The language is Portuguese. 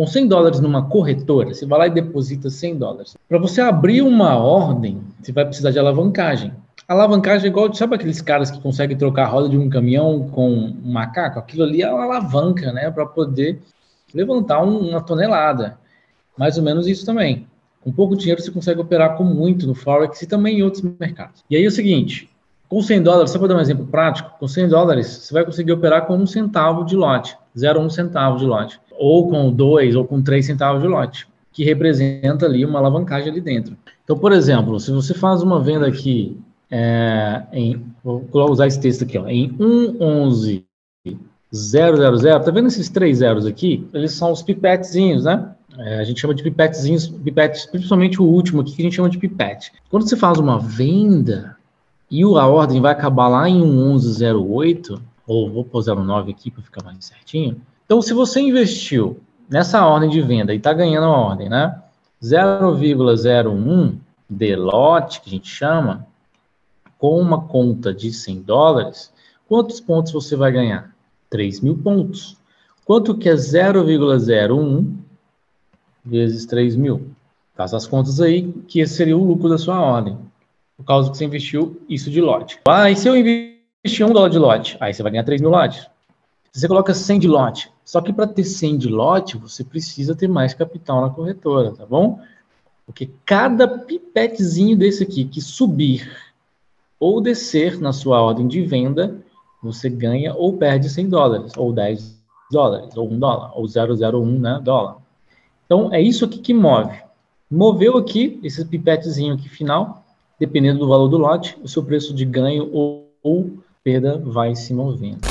com 100 dólares numa corretora, você vai lá e deposita 100 dólares. Para você abrir uma ordem, você vai precisar de alavancagem. Alavancagem é igual, sabe aqueles caras que conseguem trocar a roda de um caminhão com um macaco? Aquilo ali é uma alavanca, né, para poder levantar um, uma tonelada. Mais ou menos isso também. Com pouco dinheiro você consegue operar com muito no Forex e também em outros mercados. E aí é o seguinte, com 100 dólares, só para dar um exemplo prático, com 100 dólares você vai conseguir operar com um centavo de lote, 0,1 centavo de lote, ou com 2 ou com 3 centavos de lote, que representa ali uma alavancagem ali dentro. Então, por exemplo, se você faz uma venda aqui é, em, vou usar esse texto aqui, ó, em 1,11 000, tá vendo esses três zeros aqui? Eles são os pipetezinhos, né? É, a gente chama de pipetezinhos, pipetes, principalmente o último aqui que a gente chama de pipete. Quando você faz uma venda e a ordem vai acabar lá em 1108, ou vou pôr 09 aqui para ficar mais certinho. Então, se você investiu nessa ordem de venda e está ganhando a ordem, né? 0,01 de lote, que a gente chama, com uma conta de 100 dólares, quantos pontos você vai ganhar? 3 mil pontos. Quanto que é 0,01 vezes 3 mil? Faça as contas aí, que esse seria o lucro da sua ordem. Por causa que você investiu isso de lote. Ah, e se eu investir um dólar de lote? Aí você vai ganhar 3 mil lotes. Você coloca 100 de lote. Só que para ter 100 de lote, você precisa ter mais capital na corretora, tá bom? Porque cada pipetezinho desse aqui que subir ou descer na sua ordem de venda, você ganha ou perde 100 dólares, ou 10 dólares, ou 1 dólar, ou 001 né, dólar. Então, é isso aqui que move. Moveu aqui, esse pipetezinho aqui final, dependendo do valor do lote, o seu preço de ganho ou, ou perda vai se movendo.